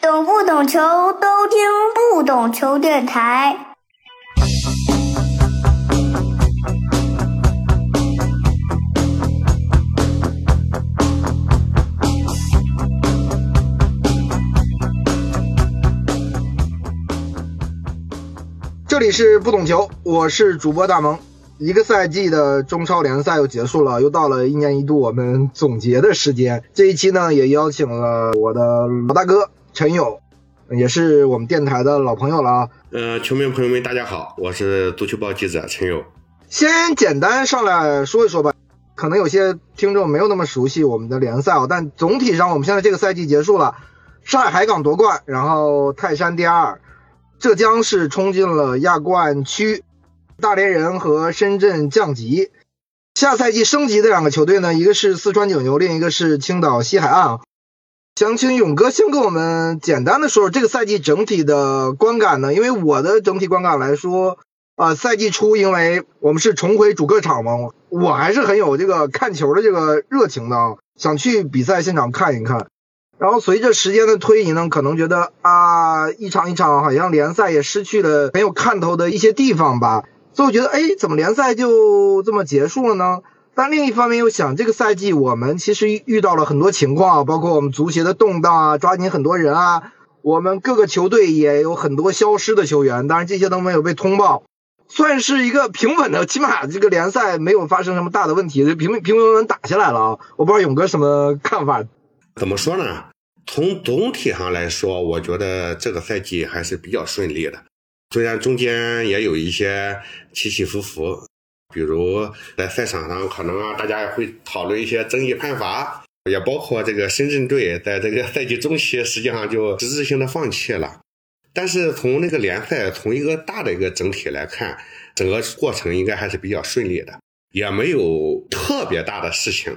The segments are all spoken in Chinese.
懂不懂球都听不懂球电台。这里是不懂球，我是主播大萌。一个赛季的中超联赛又结束了，又到了一年一度我们总结的时间。这一期呢，也邀请了我的老大哥陈友，也是我们电台的老朋友了啊。呃，球迷朋友们，大家好，我是足球报记者陈友。先简单上来说一说吧，可能有些听众没有那么熟悉我们的联赛啊，但总体上我们现在这个赛季结束了，上海海港夺冠，然后泰山第二，浙江是冲进了亚冠区。大连人和深圳降级，下赛季升级的两个球队呢，一个是四川九牛，另一个是青岛西海岸。想请勇哥先跟我们简单的说说这个赛季整体的观感呢？因为我的整体观感来说，啊，赛季初因为我们是重回主客场嘛，我还是很有这个看球的这个热情的啊，想去比赛现场看一看。然后随着时间的推移呢，可能觉得啊，一场一场好像联赛也失去了很有看头的一些地方吧。所以我觉得，哎，怎么联赛就这么结束了呢？但另一方面又想，这个赛季我们其实遇到了很多情况，包括我们足协的动荡啊，抓紧很多人啊，我们各个球队也有很多消失的球员，当然这些都没有被通报，算是一个平稳的，起码这个联赛没有发生什么大的问题，平平平稳稳打下来了啊！我不知道勇哥什么看法？怎么说呢？从总体上来说，我觉得这个赛季还是比较顺利的。虽然中间也有一些起起伏伏，比如在赛场上可能啊，大家也会讨论一些争议判罚，也包括这个深圳队在这个赛季中期实际上就实质性的放弃了。但是从那个联赛从一个大的一个整体来看，整个过程应该还是比较顺利的，也没有特别大的事情。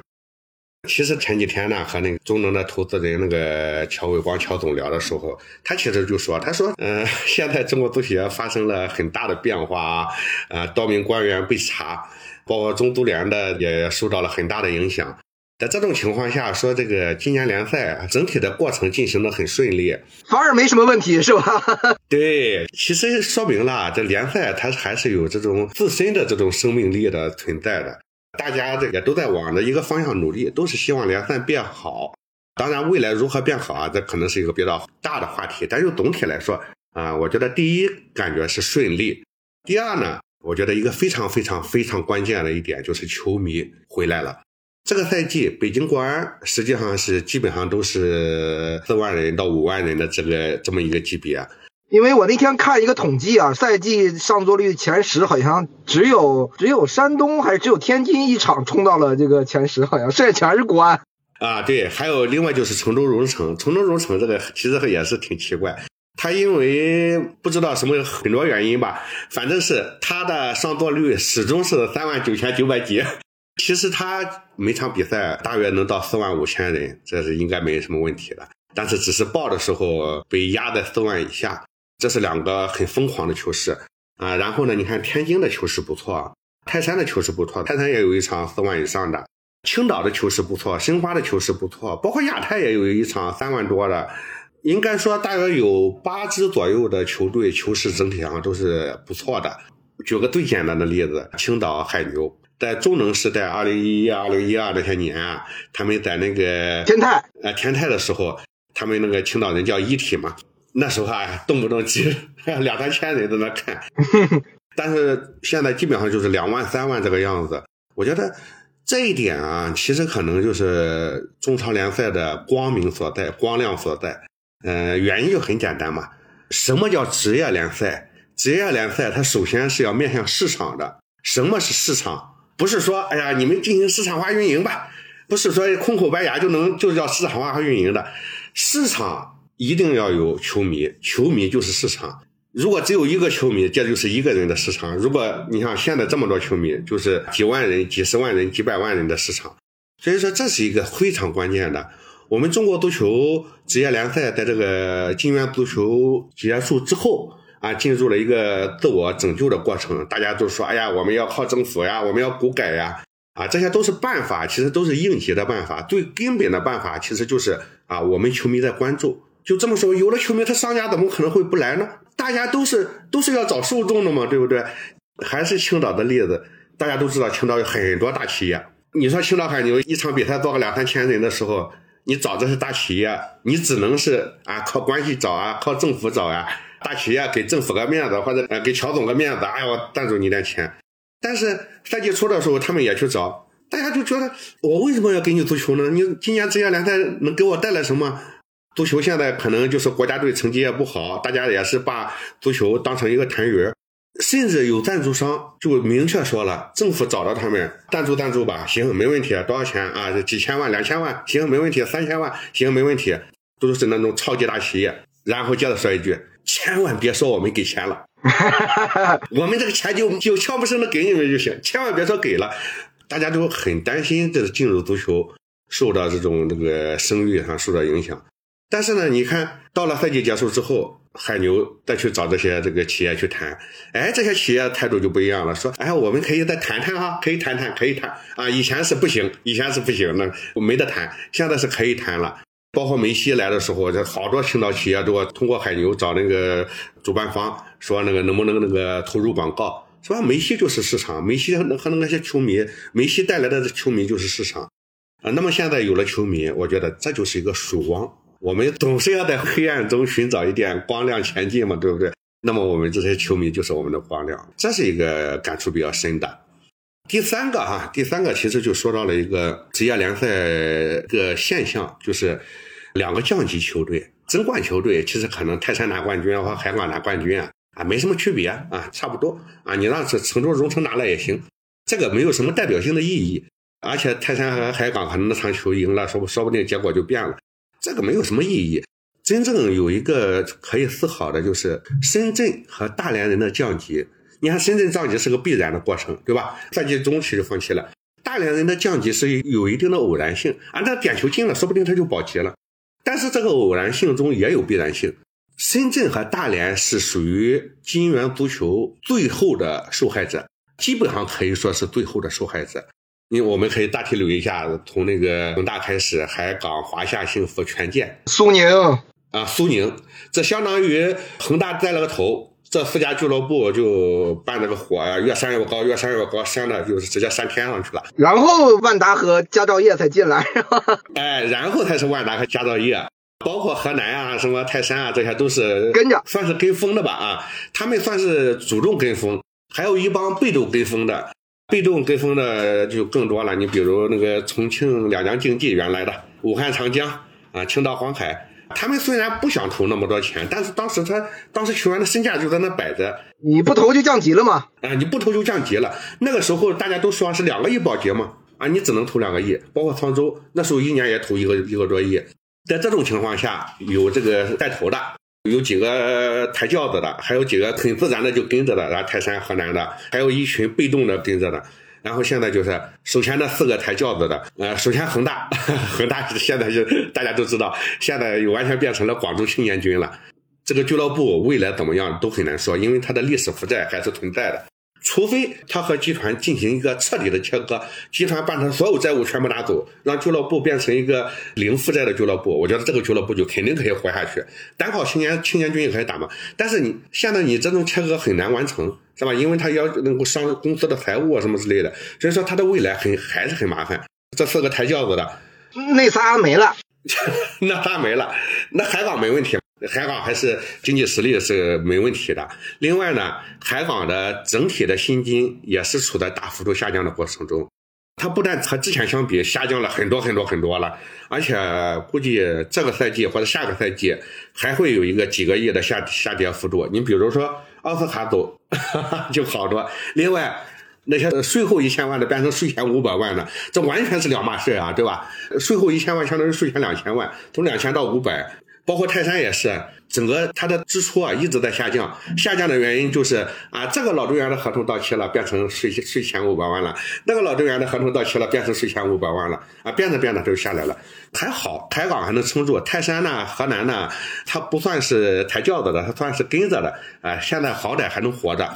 其实前几天呢，和那个中能的投资人那个乔伟光乔总聊的时候，他其实就说，他说，嗯，现在中国足协发生了很大的变化啊，呃，多名官员被查，包括中足联的也受到了很大的影响。在这种情况下，说这个今年联赛整体的过程进行的很顺利，反而没什么问题，是吧？对，其实说明了这联赛它还是有这种自身的这种生命力的存在的。大家这个都在往着一个方向努力，都是希望联赛变好。当然，未来如何变好啊，这可能是一个比较大的话题。但就总体来说啊，我觉得第一感觉是顺利。第二呢，我觉得一个非常非常非常关键的一点就是球迷回来了。这个赛季北京国安实际上是基本上都是四万人到五万人的这个这么一个级别。因为我那天看一个统计啊，赛季上座率前十好像只有只有山东还是只有天津一场冲到了这个前十，好像剩下全是国安啊。对，还有另外就是成都蓉城，成都蓉城这个其实也是挺奇怪，他因为不知道什么很多原因吧，反正是他的上座率始终是三万九千九百几，其实他每场比赛大约能到四万五千人，这是应该没什么问题的，但是只是报的时候被压在四万以下。这是两个很疯狂的球市啊，然后呢，你看天津的球市不错，泰山的球市不错，泰山也有一场四万以上的，青岛的球市不错，申花的球市不错，包括亚太也有一场三万多的，应该说大约有八支左右的球队球市整体上都是不错的。举个最简单的例子，青岛海牛在中能时代，二零一一、二零一二那些年啊，他们在那个天泰啊天泰的时候，他们那个青岛人叫一体嘛。那时候啊，动不动几两三千人在那看，但是现在基本上就是两万三万这个样子。我觉得这一点啊，其实可能就是中超联赛的光明所在、光亮所在。嗯，原因就很简单嘛。什么叫职业联赛？职业联赛它首先是要面向市场的。什么是市场？不是说哎呀，你们进行市场化运营吧？不是说空口白牙就能就叫市场化运营的市场。一定要有球迷，球迷就是市场。如果只有一个球迷，这就是一个人的市场。如果你像现在这么多球迷，就是几万人、几十万人、几百万人的市场。所以说，这是一个非常关键的。我们中国足球职业联赛在这个金元足球结束之后啊，进入了一个自我拯救的过程。大家都说：“哎呀，我们要靠政府呀，我们要股改呀。”啊，这些都是办法，其实都是应急的办法。最根本的办法，其实就是啊，我们球迷在关注。就这么说，有了球迷，他商家怎么可能会不来呢？大家都是都是要找受众的嘛，对不对？还是青岛的例子，大家都知道青岛有很多大企业。你说青岛海牛一场比赛做个两三千人的时候，你找这些大企业，你只能是啊靠关系找啊，靠政府找啊。大企业给政府个面子，或者呃给乔总个面子，哎我赞助你点钱。但是赛季初的时候，他们也去找，大家就觉得我为什么要给你足球呢？你今年职业联赛能给我带来什么？足球现在可能就是国家队成绩也不好，大家也是把足球当成一个谈鱼甚至有赞助商就明确说了，政府找到他们赞助赞助吧，行，没问题，多少钱啊？几千万、两千万，行，没问题，三千万，行，没问题，都是那种超级大企业。然后接着说一句，千万别说我们给钱了，我们这个钱就就悄不声的给你们就行，千万别说给了，大家都很担心这进入足球受到这种这个声誉上受到影响。但是呢，你看到了赛季结束之后，海牛再去找这些这个企业去谈，哎，这些企业态度就不一样了，说，哎，我们可以再谈谈哈，可以谈谈，可以谈啊，以前是不行，以前是不行，那没得谈，现在是可以谈了。包括梅西来的时候，这好多青岛企业都通过海牛找那个主办方，说那个能不能那个投入广告，是吧？梅西就是市场，梅西和那些球迷，梅西带来的球迷就是市场啊。那么现在有了球迷，我觉得这就是一个曙光。我们总是要在黑暗中寻找一点光亮前进嘛，对不对？那么我们这些球迷就是我们的光亮，这是一个感触比较深的。第三个哈，第三个其实就说到了一个职业联赛个现象，就是两个降级球队、争冠球队，其实可能泰山拿冠军和海港拿冠军啊，啊没什么区别啊，差不多啊，你让这成都荣城拿了也行，这个没有什么代表性的意义。而且泰山和海港可能那场球赢了，说不说不定结果就变了。这个没有什么意义，真正有一个可以思考的就是深圳和大连人的降级。你看深圳降级是个必然的过程，对吧？赛季中期就放弃了。大连人的降级是有一定的偶然性，啊，那点球进了，说不定他就保级了。但是这个偶然性中也有必然性。深圳和大连是属于金元足球最后的受害者，基本上可以说是最后的受害者。因为我们可以大体捋一下，从那个恒大开始，海港、华夏幸福、权健、苏宁啊，苏宁，这相当于恒大带了个头，这四家俱乐部就办这个火呀，越扇越高，越扇越高，扇的就是直接扇天上去了。然后万达和佳兆业才进来，哎，然后才是万达和佳兆业，包括河南啊、什么泰山啊，这些都是跟着，算是跟风的吧啊，他们算是主动跟风，还有一帮被动跟风的。被动跟风的就更多了，你比如那个重庆两江竞技原来的武汉长江啊，青岛黄海，他们虽然不想投那么多钱，但是当时他当时球员的身价就在那摆着，你不投就降级了嘛？啊，你不投就降级了。那个时候大家都说是两个亿保级嘛，啊，你只能投两个亿，包括沧州那时候一年也投一个一个多亿，在这种情况下有这个带头的。有几个抬轿子的，还有几个很自然的就跟着的，然后泰山、河南的，还有一群被动的跟着的。然后现在就是首先那四个抬轿子的，呃，首先恒大，恒大现在就大家都知道，现在又完全变成了广州青年军了。这个俱乐部未来怎么样都很难说，因为它的历史负债还是存在的。除非他和集团进行一个彻底的切割，集团把他所有债务全部拿走，让俱乐部变成一个零负债的俱乐部，我觉得这个俱乐部就肯定可以活下去。单靠青年青年军也可以打嘛。但是你现在你这种切割很难完成，是吧？因为他要能够上公司的财务啊什么之类的，所以说他的未来很还是很麻烦。这四个抬轿子的，那仨没了，那仨没了，那海港没问题。海港还是经济实力是没问题的。另外呢，海港的整体的薪金也是处在大幅度下降的过程中。它不但和之前相比下降了很多很多很多了，而且估计这个赛季或者下个赛季还会有一个几个亿的下下跌幅度。你比如说奥斯卡走 就好多。另外那些税后一千万的变成税前五百万的，这完全是两码事啊，对吧？税后一千万相当于税前两千万，从两千到五百。包括泰山也是，整个它的支出啊一直在下降，下降的原因就是啊，这个老队员的合同到期了，变成税税前五百万了；那个老队员的合同到期了，变成税前五百万了，啊，变着变着就下来了。还好，台港还能撑住，泰山呢、河南呢，它不算是抬轿子的，它算是跟着的，啊，现在好歹还能活着。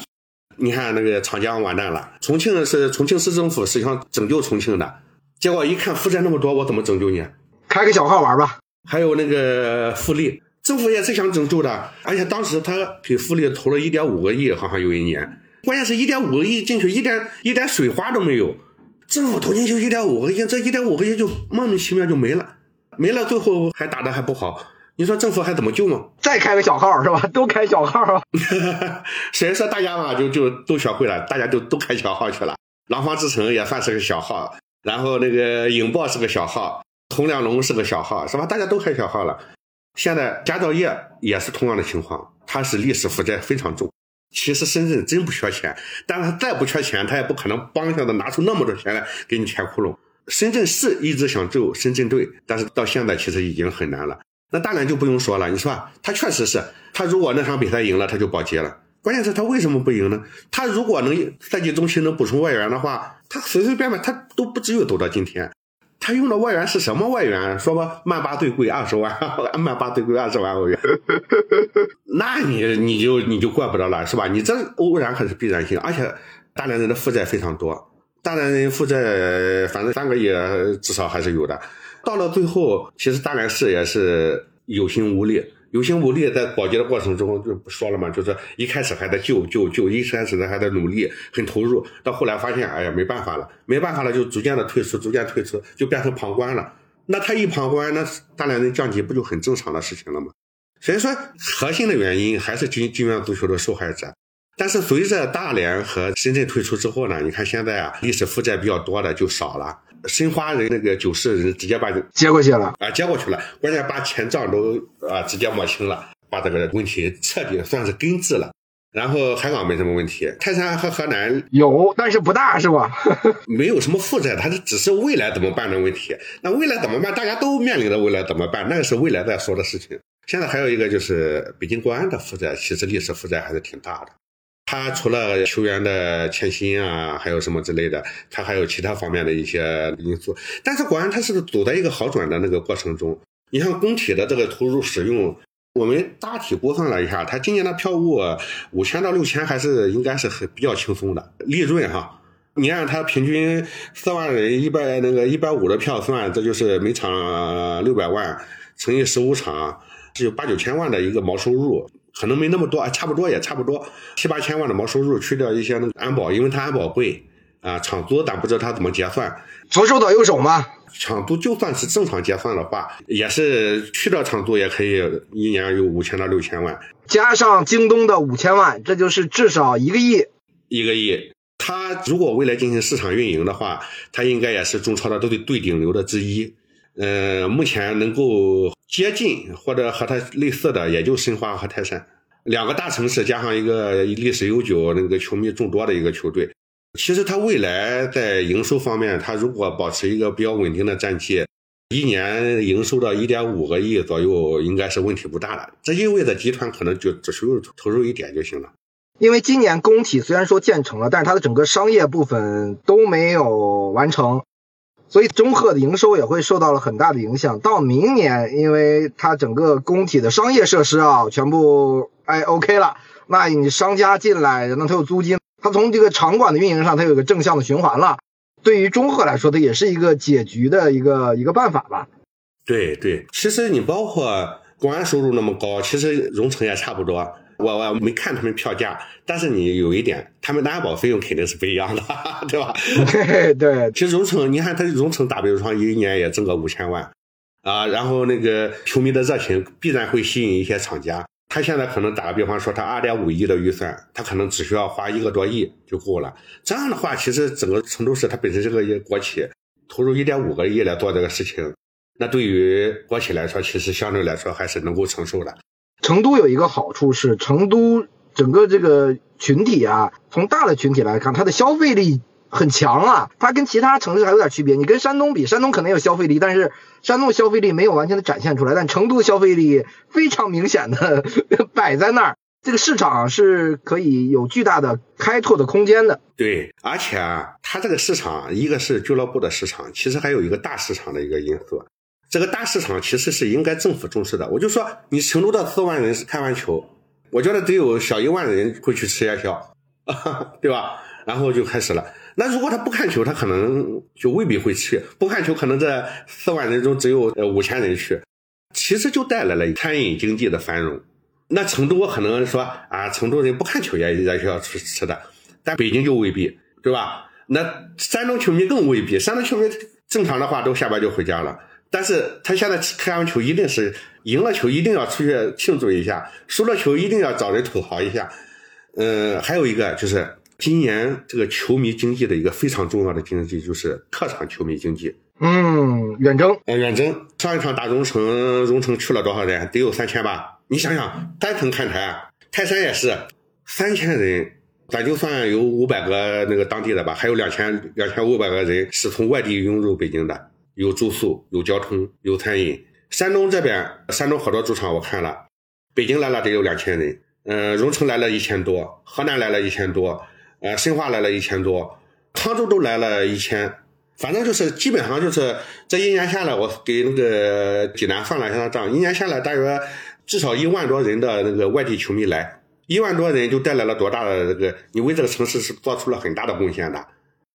你看那个长江完蛋了，重庆是重庆市政府是想拯救重庆的，结果一看负债那么多，我怎么拯救你？开个小号玩吧。还有那个富力，政府也是想拯救的，而且当时他给富力投了一点五个亿，好像有一年，关键是一点五个亿进去，一点一点水花都没有，政府投进去一点五个亿，这一点五个亿就莫名其妙就没了，没了，最后还打的还不好。你说政府还怎么救吗？再开个小号是吧？都开小号。所以说大家嘛，就就都学会了，大家就都开小号去了。廊坊之城也算是个小号，然后那个影豹是个小号，洪亮龙是个小号，是吧？大家都开小号了。现在佳兆业也是同样的情况，它是历史负债非常重。其实深圳真不缺钱，但是他再不缺钱，他也不可能帮下子拿出那么多钱来给你填窟窿。深圳市一直想救深圳队，但是到现在其实已经很难了。那大连就不用说了，你说他确实是，他如果那场比赛赢了，他就保级了。关键是他为什么不赢呢？他如果能赛季中期能补充外援的话，他随随便便他都不至于走到今天。他用的外援是什么外援？说吧，曼巴最贵二十万，曼巴最贵二十万欧元。那你你就你就怪不得了，是吧？你这偶然还是必然性，而且大连人的负债非常多，大连人负债反正三个亿至少还是有的。到了最后，其实大连市也是有心无力，有心无力，在保级的过程中就不说了嘛，就是一开始还在救救救，一开始呢还在努力，很投入，到后来发现，哎呀，没办法了，没办法了，就逐渐的退出，逐渐退出，就变成旁观了。那他一旁观，那大连人降级不就很正常的事情了吗？所以说，核心的原因还是金金元足球的受害者。但是随着大连和深圳退出之后呢，你看现在啊，历史负债比较多的就少了。申花人那个九世人直接把接过去了啊，接过去了，关键把前账都啊直接抹清了，把这个问题彻底算是根治了。然后海港没什么问题，泰山和河南有，但是不大是吧？没有什么负债，它是只是未来怎么办的问题。那未来怎么办？大家都面临着未来怎么办，那是未来在说的事情。现在还有一个就是北京国安的负债，其实历史负债还是挺大的。他除了球员的欠薪啊，还有什么之类的，他还有其他方面的一些因素。但是国安他是走在一个好转的那个过程中。你像工体的这个投入使用，我们大体估算了一下，他今年的票务五千到六千还是应该是很比较轻松的利润哈。你按他平均四万人一百那个一百五的票算，这就是每场六百万乘以十五场，是有八九千万的一个毛收入。可能没那么多啊，差不多也差不多七八千万的毛收入，去掉一些那个安保，因为他安保贵啊，场租咱不知道他怎么结算，左手倒右手嘛。场租就算是正常结算的话，也是去掉场租也可以一年有五千到六千万，加上京东的五千万，这就是至少一个亿。一个亿，他如果未来进行市场运营的话，他应该也是中超的都得最顶流的之一。呃，目前能够接近或者和它类似的，也就申花和泰山两个大城市，加上一个历史悠久、那个球迷众多的一个球队。其实它未来在营收方面，它如果保持一个比较稳定的战绩，一年营收到一点五个亿左右，应该是问题不大的。这意味着集团可能就只需要投入一点就行了。因为今年工体虽然说建成了，但是它的整个商业部分都没有完成。所以中赫的营收也会受到了很大的影响。到明年，因为它整个工体的商业设施啊，全部哎 OK 了，那你商家进来，那他有租金，他从这个场馆的运营上，他有个正向的循环了。对于中赫来说，它也是一个解局的一个一个办法吧。对对，其实你包括国安收入那么高，其实荣成也差不多。我我没看他们票价，但是你有一点，他们的安保费用肯定是不一样的，对吧？对对。其实荣成，你看他荣成打比方，一年也挣个五千万，啊，然后那个球迷的热情必然会吸引一些厂家。他现在可能打个比方说，他二点五亿的预算，他可能只需要花一个多亿就够了。这样的话，其实整个成都市它本身是个国企，投入一点五个亿来做这个事情，那对于国企来说，其实相对来说还是能够承受的。成都有一个好处是，成都整个这个群体啊，从大的群体来看，它的消费力很强啊。它跟其他城市还有点区别。你跟山东比，山东可能有消费力，但是山东消费力没有完全的展现出来。但成都消费力非常明显的 摆在那儿，这个市场是可以有巨大的开拓的空间的。对，而且啊，它这个市场，一个是俱乐部的市场，其实还有一个大市场的一个因素。这个大市场其实是应该政府重视的。我就说，你成都的四万人是看完球，我觉得得有小一万人会去吃夜宵，对吧？然后就开始了。那如果他不看球，他可能就未必会去；不看球，可能这四万人中只有呃五千人去。其实就带来了餐饮经济的繁荣。那成都可能说啊，成都人不看球也也需要吃吃的，但北京就未必，对吧？那山东球迷更未必，山东球迷正常的话都下班就回家了，但是他现在看完球一定是赢了球一定要出去庆祝一下，输了球一定要找人吐槽一下。嗯，还有一个就是今年这个球迷经济的一个非常重要的经济就是客场球迷经济。嗯，远征，呃，远征上一场打荣城，荣城去了多少人？得有三千吧？你想想，单程看台，泰山也是三千人，咱就算有五百个那个当地的吧，还有两千两千五百个人是从外地涌入北京的，有住宿，有交通，有餐饮。山东这边，山东好多主场我看了，北京来了得有两千人，嗯，荣城来了一千多，河南来了一千多，呃，申花来了一千多，沧州都来了一千。反正就是基本上就是这一年下来，我给那个济南算了一下账，一年下来大约至少一万多人的那个外地球迷来，一万多人就带来了多大的这个，你为这个城市是做出了很大的贡献的。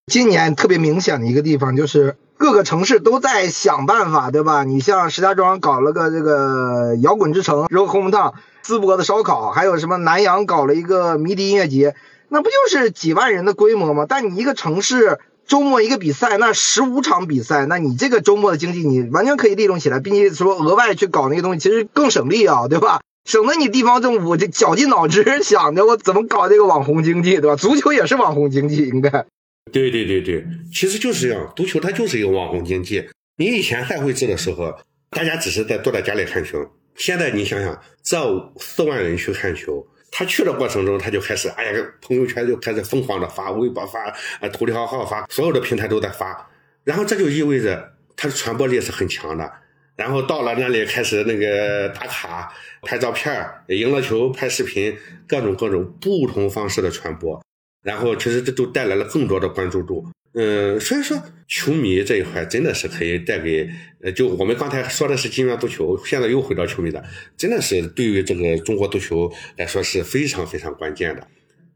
今年特别明显的一个地方就是各个城市都在想办法，对吧？你像石家庄搞了个这个摇滚之城，然后红木烫，淄博的烧烤，还有什么南阳搞了一个迷笛音乐节，那不就是几万人的规模吗？但你一个城市。周末一个比赛，那十五场比赛，那你这个周末的经济你完全可以利用起来，并且说额外去搞那个东西，其实更省力啊，对吧？省得你地方政府这绞尽脑汁想着我怎么搞这个网红经济，对吧？足球也是网红经济，应该。对对对对，其实就是这样，足球它就是一个网红经济。你以前赛会制的时候，大家只是在坐在家里看球，现在你想想，这四万人去看球。他去的过程中，他就开始，哎呀，朋友圈就开始疯狂的发，微博发，啊，头条号发，所有的平台都在发，然后这就意味着它的传播力是很强的。然后到了那里开始那个打卡、拍照片，赢了球拍视频，各种各种不同方式的传播，然后其实这都带来了更多的关注度。嗯，所以说球迷这一块真的是可以带给，呃，就我们刚才说的是金元足球，现在又回到球迷的，真的是对于这个中国足球来说是非常非常关键的。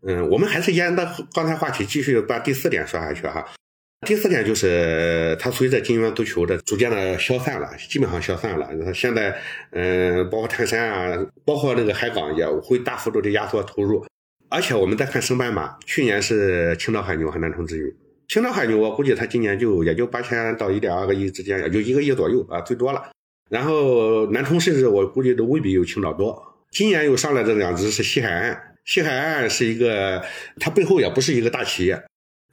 嗯，我们还是沿着刚才话题继续把第四点说下去哈。第四点就是它随着金元足球的逐渐的消散了，基本上消散了。现在，嗯，包括泰山啊，包括那个海港也会大幅度的压缩投入，而且我们再看升班马，去年是青岛海牛和南充之鱼。青岛海牛，我估计它今年就也就八千到一点二个亿之间，也就一个亿左右啊，最多了。然后南充甚至我估计都未必有青岛多。今年又上来这两只是西海岸，西海岸是一个，它背后也不是一个大企业，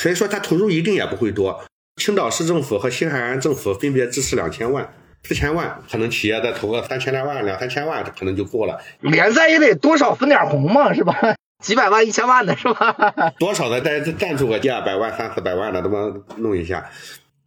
所以说它投入一定也不会多。青岛市政府和西海岸政府分别支持两千万、四千万，可能企业再投个三千来万、两三千万，可能就够了。联赛也得多少分点红嘛，是吧？几百万、一千万的是吧？多少的再赞助个一二百万、三四百万的，他妈弄一下。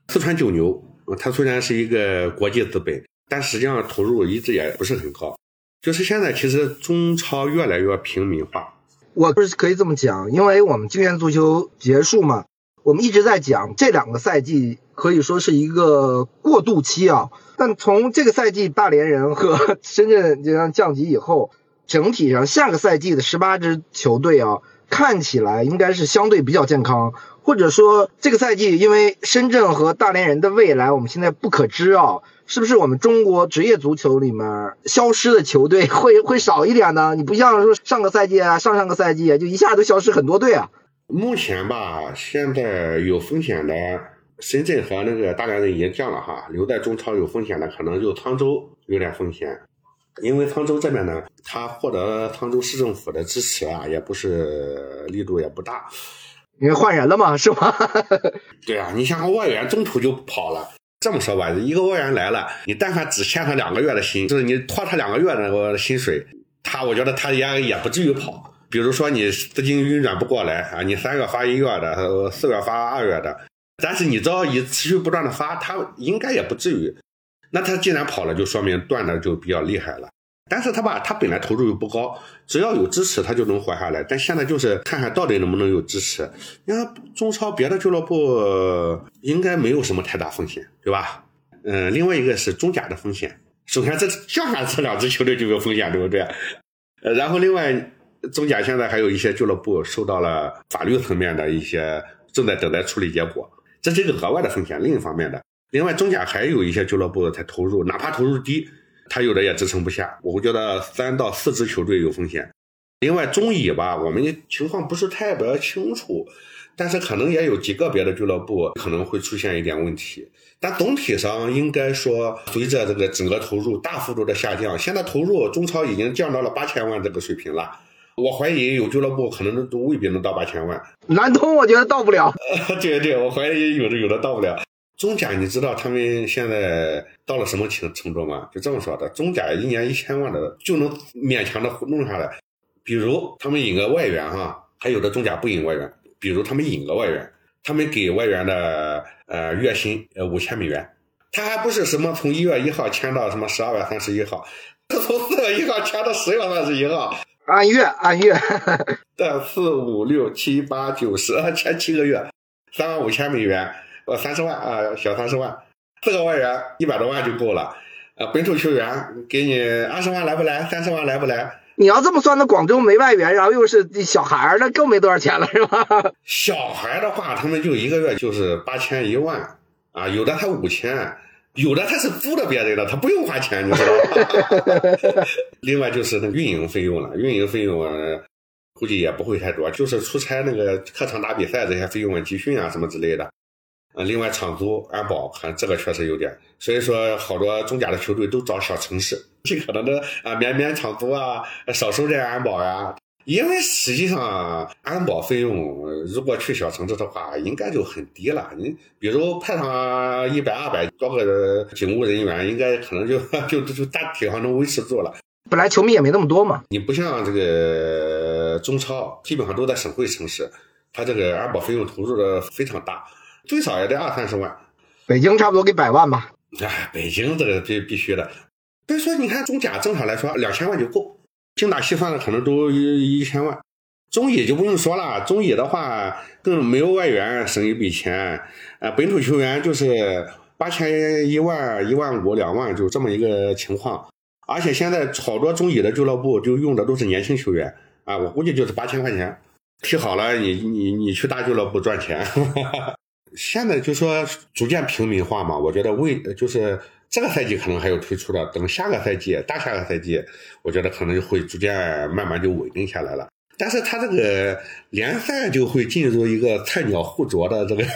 四川九牛，它虽然是一个国际资本，但实际上投入一直也不是很高。就是现在，其实中超越来越平民化。我不是可以这么讲，因为我们今年足球结束嘛，我们一直在讲这两个赛季可以说是一个过渡期啊。但从这个赛季大连人和 深圳这样降级以后。整体上，下个赛季的十八支球队啊，看起来应该是相对比较健康，或者说这个赛季，因为深圳和大连人的未来，我们现在不可知啊，是不是我们中国职业足球里面消失的球队会会少一点呢？你不像说上个赛季啊，上上个赛季就一下都消失很多队啊。目前吧，现在有风险的深圳和那个大连人已经降了哈，留在中超有风险的可能就沧州有点风险。因为沧州这边呢，他获得沧州市政府的支持啊，也不是力度也不大，因为换人了嘛，是吧？对啊，你像个外援中途就跑了。这么说吧，一个外援来了，你但凡只欠他两个月的薪，就是你拖他两个月的那个薪水，他我觉得他也也不至于跑。比如说你资金运转不过来啊，你三月发一月的，四月发二月的，但是你只要一持续不断的发，他应该也不至于。那他既然跑了，就说明断的就比较厉害了。但是他吧，他本来投入又不高，只要有支持，他就能活下来。但现在就是看看到底能不能有支持。你看中超别的俱乐部应该没有什么太大风险，对吧？嗯，另外一个是中甲的风险。首先这降下这两支球队就有风险，对不对？呃，然后另外中甲现在还有一些俱乐部受到了法律层面的一些正在等待处理结果，这是一个额外的风险。另一方面的。另外，中甲还有一些俱乐部在投入，哪怕投入低，他有的也支撑不下。我觉得三到四支球队有风险。另外中乙吧，我们情况不是特别清楚，但是可能也有几个别的俱乐部可能会出现一点问题。但总体上应该说，随着这个整个投入大幅度的下降，现在投入中超已经降到了八千万这个水平了。我怀疑有俱乐部可能都未必能到八千万。南通我觉得到不了。对对，我怀疑有的有的到不了。中甲你知道他们现在到了什么程程度吗？就这么说的，中甲一年一千万的就能勉强的弄下来。比如他们引个外援哈，还有的中甲不引外援。比如他们引个外援，他们给外援的呃月薪呃五千美元，他还不是什么从一月一号签到什么十二月三十一号，是从四月一号签到十月三十一号，按月按月，对，四五六七八九十，签七个月，三万五千美元，呃三十万啊小三十万，四个外援一百多万就够了，呃本土球员给你二十万来不来？三十万来不来？你要这么算，那广州没外援，然后又是小孩儿，那更没多少钱了，是吧？小孩的话，他们就一个月就是八千一万啊，有的他五千，有的他是租的别人的，他不用花钱，你知道吧？另外就是那运营费用了，运营费用估计也不会太多，就是出差那个客场打比赛这些费用啊、集训啊什么之类的。啊，另外场租、安保，看这个确实有点，所以说好多中甲的球队都找小城市，尽可能的啊免免场租啊，少收点安保呀。因为实际上安保费用如果去小城市的话，应该就很低了。你比如派上一百、二百多个警务人员，应该可能就 就就大体上能维持住了。本来球迷也没那么多嘛。你不像这个中超，基本上都在省会城市，它这个安保费用投入的非常大。最少也得二三十万，北京差不多给百万吧。哎，北京这个必必须的。所以说，你看中甲正常来说两千万就够，精打细算的可能都一一千万。中乙就不用说了，中乙的话更没有外援省一笔钱，呃，本土球员就是八千一万、一万五、两万，就这么一个情况。而且现在好多中乙的俱乐部就用的都是年轻球员啊，我估计就是八千块钱，踢好了你你你去大俱乐部赚钱。现在就说逐渐平民化嘛，我觉得未就是这个赛季可能还有推出的，等下个赛季、大下个赛季，我觉得可能就会逐渐慢慢就稳定下来了。但是它这个联赛就会进入一个菜鸟互啄的这个。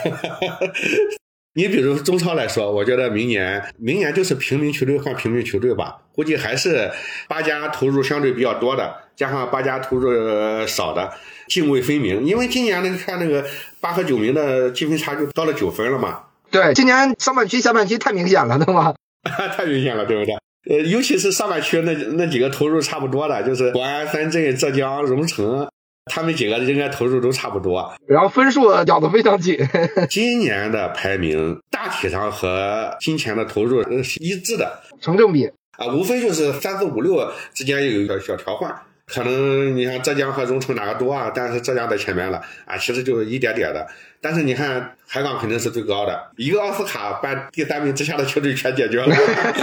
你比如中超来说，我觉得明年明年就是平民球队换平民球队吧，估计还是八家投入相对比较多的，加上八家投入少的，泾渭分明。因为今年呢，你看那个八和九名的积分差就到了九分了嘛。对，今年上半区、下半区太明显了，对吗？太明显了，对不对？呃，尤其是上半区那那几个投入差不多的，就是国安、三镇、浙江、荣成。他们几个应该投入都差不多，然后分数咬得非常紧。今年的排名大体上和金钱的投入是一致的，成正比啊，无非就是三四五六之间有一个小调换，可能你看浙江和荣成哪个多啊？但是浙江在前面了啊，其实就是一点点的。但是你看海港肯定是最高的，一个奥斯卡把第三名之下的球队全解决了。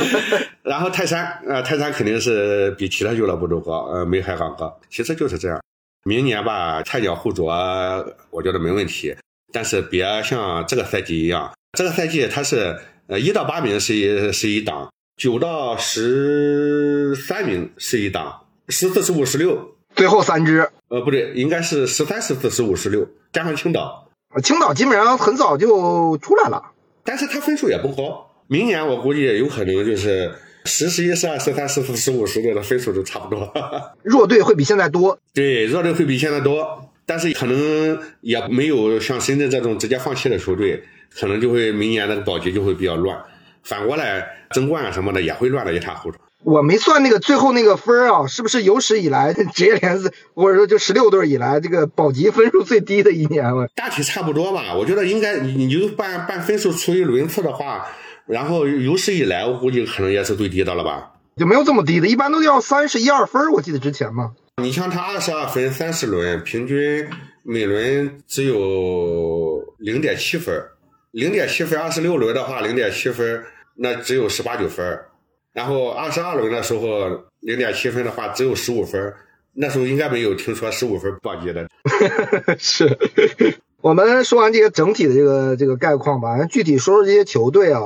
然后泰山呃，泰山肯定是比其他俱乐部都高，呃，没海港高，其实就是这样。明年吧，菜鸟互啄，我觉得没问题。但是别像这个赛季一样，这个赛季它是呃一到八名是一是一档，九到十三名是一档，十四、十五、十六，最后三支。呃，不对，应该是十三、十四、十五、十六，加上青岛。青岛基本上很早就出来了，但是他分数也不高。明年我估计有可能就是。十、十一、十二、十三、十四、十五、十六的分数都差不多，弱队会比现在多。对，弱队会比现在多，但是可能也没有像深圳这种直接放弃的球队，可能就会明年那个保级就会比较乱。反过来争冠啊什么的也会乱的一塌糊涂。我没算那个最后那个分啊，是不是有史以来职业联赛或者说就十六队以来这个保级分数最低的一年了？大体差不多吧，我觉得应该你你就办办分数除以轮次的话。然后有史以来，我估计可能也是最低的了吧？就没有这么低的，一般都要三十一二分，我记得之前嘛。你像他二十二分三十轮，平均每轮只有零点七分，零点七分二十六轮的话，零点七分那只有十八九分。然后二十二轮的时候，零点七分的话只有十五分，那时候应该没有听说十五分暴击的。是。我们说完这些整体的这个这个概况吧，具体说说这些球队啊。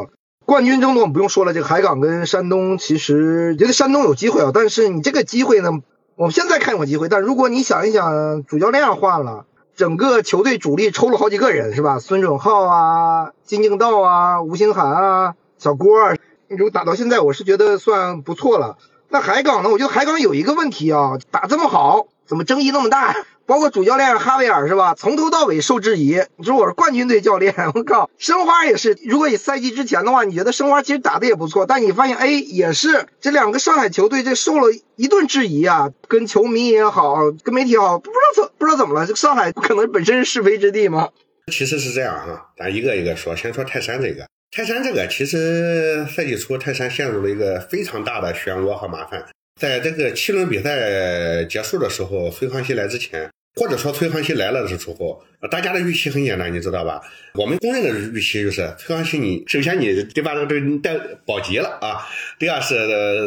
冠军争夺我们不用说了，这个海港跟山东其实觉得山东有机会啊，但是你这个机会呢，我们现在看有机会，但如果你想一想，主教练换了，整个球队主力抽了好几个人是吧？孙准浩啊，金敬道啊，吴兴涵啊，小郭啊，如果打到现在，我是觉得算不错了。那海港呢？我觉得海港有一个问题啊，打这么好，怎么争议那么大？包括主教练哈维尔是吧？从头到尾受质疑。你说我是冠军队教练，我靠，申花也是。如果以赛季之前的话，你觉得申花其实打的也不错，但你发现哎，也是这两个上海球队这受了一顿质疑啊，跟球迷也好，跟媒体也好，不知道怎不知道怎么了。这上海可能本身是是非之地吗？其实是这样哈，咱一个一个说，先说泰山这个。泰山这个其实赛季初，泰山陷入了一个非常大的漩涡和麻烦。在这个七轮比赛结束的时候，崔康熙来之前。或者说崔康熙来了的时候，大家的预期很简单，你知道吧？我们公认的预期就是崔康熙，你首先你得把这个队带保级了啊。第二是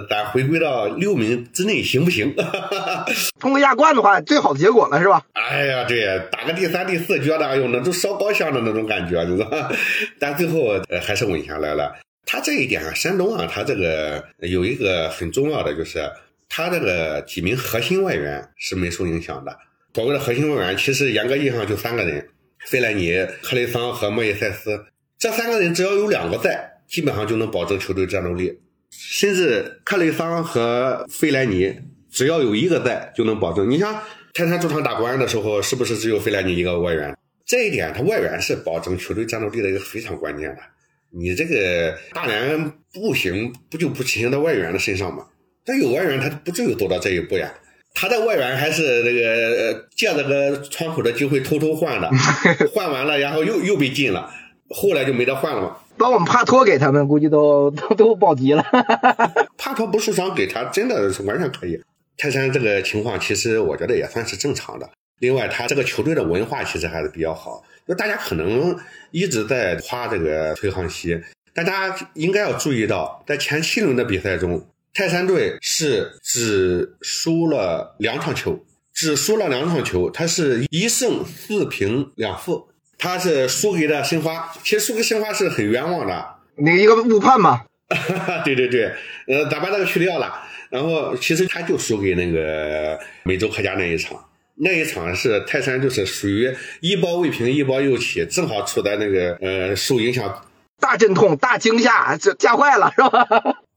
咱回归到六名之内行不行？通过亚冠的话，最好的结果了是吧？哎呀，对，打个第三、第四，觉得哎呦，那都烧高香的那种感觉，你知道但最后还是稳下来了。他这一点啊，山东啊，他这个有一个很重要的，就是他这个几名核心外援是没受影响的。所谓的核心外援，其实严格意义上就三个人：费莱尼、克雷桑和莫耶塞斯。这三个人只要有两个在，基本上就能保证球队战斗力。甚至克雷桑和费莱尼只要有一个在，就能保证。你像泰山主场打国安的时候，是不是只有费莱尼一个外援？这一点，他外援是保证球队战斗力的一个非常关键的。你这个大连不行，不就不体现在外援的身上吗？他有外援，他不至于走到这一步呀。他在外援还是那个借这个窗口的机会偷偷换的，换完了然后又又被禁了，后来就没得换了嘛。把我们帕托给他们，估计都 都都保级了。帕托不受伤给他，真的是完全可以。泰山这个情况其实我觉得也算是正常的。另外，他这个球队的文化其实还是比较好。就大家可能一直在夸这个崔康熙，大家应该要注意到，在前七轮的比赛中。泰山队是只输了两场球，只输了两场球，他是一胜四平两负，他是输给了申花。其实输给申花是很冤枉的，你一个误判嘛。对对对，呃，咱把那个去掉了。然后其实他就输给那个美洲客家那一场，那一场是泰山就是属于一包未平一包又起，正好处在那个呃受影响，大阵痛、大惊吓，这吓坏了是吧？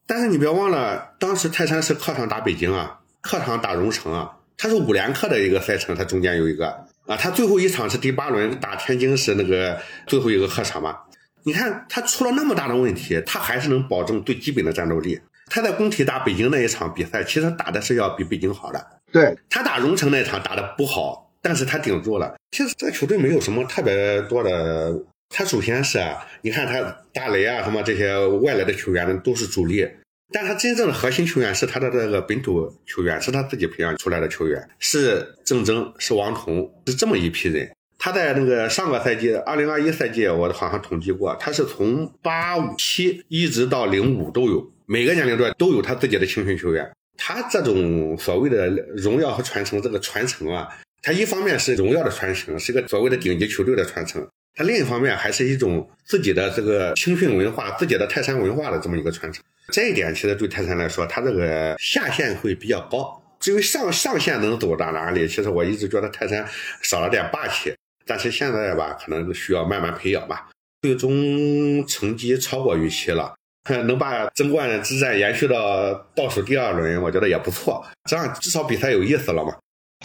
但是你别忘了，当时泰山是客场打北京啊，客场打荣城啊，它是五连客的一个赛程，它中间有一个啊，它最后一场是第八轮打天津是那个最后一个客场嘛。你看他出了那么大的问题，他还是能保证最基本的战斗力。他在工体打北京那一场比赛，其实打的是要比北京好的。对他打荣城那场打的不好，但是他顶住了。其实这球队没有什么特别多的。他首先是啊，你看他大雷啊什么这些外来的球员都是主力，但他真正的核心球员是他的这个本土球员，是他自己培养出来的球员，是郑铮，是王彤，是这么一批人。他在那个上个赛季，二零二一赛季，我好像统计过，他是从八五七一直到零五都有，每个年龄段都有他自己的青训球员。他这种所谓的荣耀和传承，这个传承啊，他一方面是荣耀的传承，是个所谓的顶级球队的传承。它另一方面还是一种自己的这个青训文化、自己的泰山文化的这么一个传承。这一点其实对泰山来说，它这个下限会比较高。至于上上限能走到哪里，其实我一直觉得泰山少了点霸气。但是现在吧，可能需要慢慢培养吧。最终成绩超过预期了，能把争冠之战延续到倒数第二轮，我觉得也不错。这样至少比赛有意思了嘛。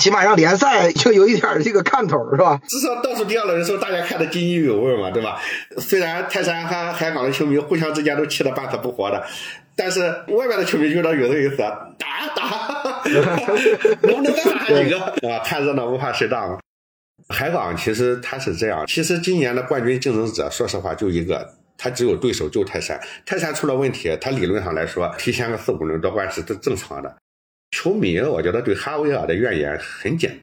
起码让联赛就有一点这个看头，是吧？至少倒数第二轮的时候，大家看得津津有味嘛，对吧？虽然泰山和海港的球迷互相之间都气得半死不活的，但是外面的球迷觉得有的意思，打打，能不能再打几个啊？看热闹不怕事大嘛。海港其实他是这样，其实今年的冠军竞争者，说实话就一个，他只有对手就泰山。泰山出了问题，他理论上来说提前个四五轮夺冠是正正常的。球迷，我觉得对哈维尔的怨言很简单。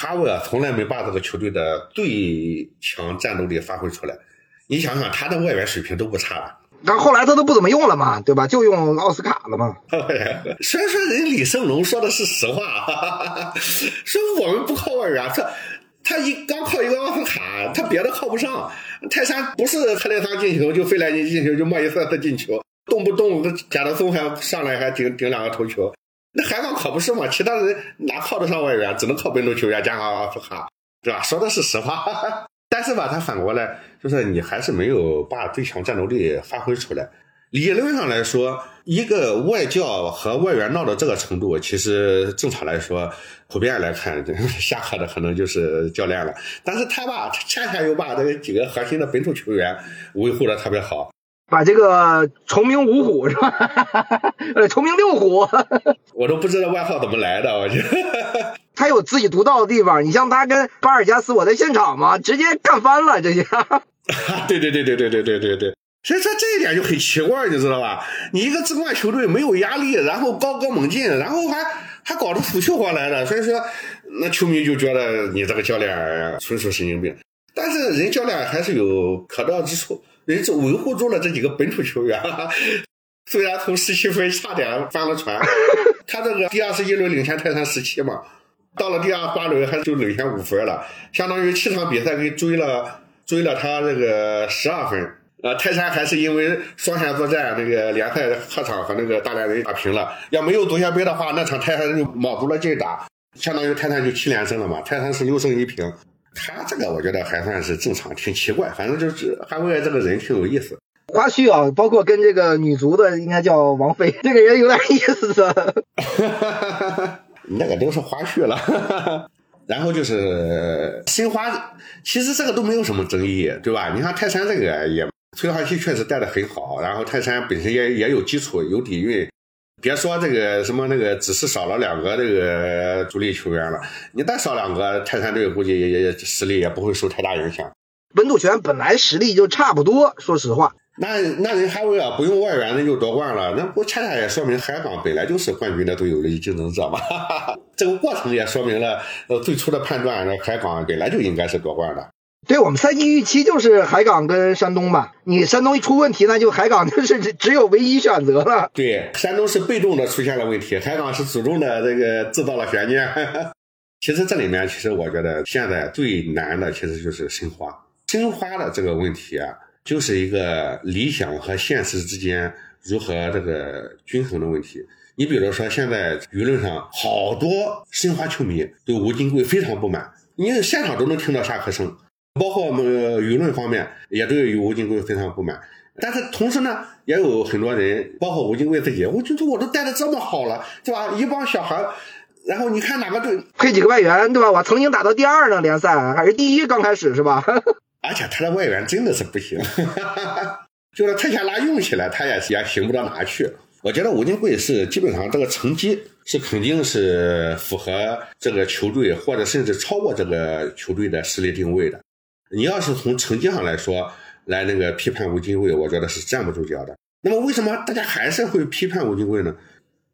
哈维尔从来没把这个球队的最强战斗力发挥出来。你想想，他的外援水平都不差了，但后来他都不怎么用了嘛，对吧？就用奥斯卡了嘛。虽然说人李胜龙说的是实话，说我们不靠外援，说他一刚靠一个奥斯卡，他别的靠不上。泰山不是克雷桑进球就费莱尼进球就莫伊瑟斯进球，动不动贾德松还上来还顶顶两个头球。那海港可不是嘛，其他人哪靠得上外援，只能靠本土球员加上奥斯卡，对吧？说的是实话。但是吧，他反过来就是你还是没有把最强战斗力发挥出来。理论上来说，一个外教和外援闹到这个程度，其实正常来说，普遍来看，下课的可能就是教练了。但是他吧，恰恰又把这几个核心的本土球员维护的特别好，把这个崇明五虎 是吧？呃，崇明六虎，我都不知道外号怎么来的，我觉得。他有自己独到的地方。你像他跟巴尔加斯，我在现场嘛，直接干翻了这些。对对对对对对对对对。所以说这一点就很奇怪，你知道吧？你一个争冠球队没有压力，然后高歌猛进，然后还还搞出死去活来的，所以说那球迷就觉得你这个教练纯属神经病。但是人教练还是有可道之处，人是维护住了这几个本土球员。虽然从十七分差点翻了船，他这个第二十一轮领先泰山十七嘛，到了第二八轮还就领先五分了，相当于七场比赛给追了追了他这个十二分。呃，泰山还是因为双线作战，那个联赛客场和那个大连人打平了。要没有足协杯的话，那场泰山就卯足了劲打，相当于泰山就七连胜了嘛。泰山是六胜一平，他这个我觉得还算是正常，挺奇怪。反正就是韩伟这个人挺有意思。花絮啊，包括跟这个女足的应该叫王菲，这个人有点意思。那个都是花絮了。然后就是申花，其实这个都没有什么争议，对吧？你看泰山这个也。崔浩熙确实带的很好，然后泰山本身也也有基础，有底蕴。别说这个什么那个，只是少了两个这个主力球员了，你再少两个，泰山队估计也也实力也不会受太大影响。本土球员本来实力就差不多，说实话。那那人还为啊，不用外援那就夺冠了，那不恰恰也说明海港本来就是冠军的队友的竞争者吗？这个过程也说明了，呃，最初的判断，那海港本来就应该是夺冠的。对我们赛季预期就是海港跟山东吧，你山东一出问题，那就海港就是 只有唯一选择了。对，山东是被动的出现了问题，海港是主动的这个制造了悬念。其实这里面，其实我觉得现在最难的其实就是申花。申花的这个问题啊，就是一个理想和现实之间如何这个均衡的问题。你比如说，现在舆论上好多申花球迷对吴金贵非常不满，你现场都能听到下课声。包括我们舆论方面也对于吴金贵非常不满，但是同时呢，也有很多人，包括吴金贵自己，我觉得我都带的这么好了，对吧？一帮小孩，然后你看哪个队配几个外援，对吧？我曾经打到第二呢，联赛还是第一，刚开始是吧？而且他的外援真的是不行，就是特下拉用起来，他也也行不到哪去。我觉得吴金贵是基本上这个成绩是肯定是符合这个球队，或者甚至超过这个球队的实力定位的。你要是从成绩上来说，来那个批判吴金贵，我觉得是站不住脚的。那么为什么大家还是会批判吴金贵呢？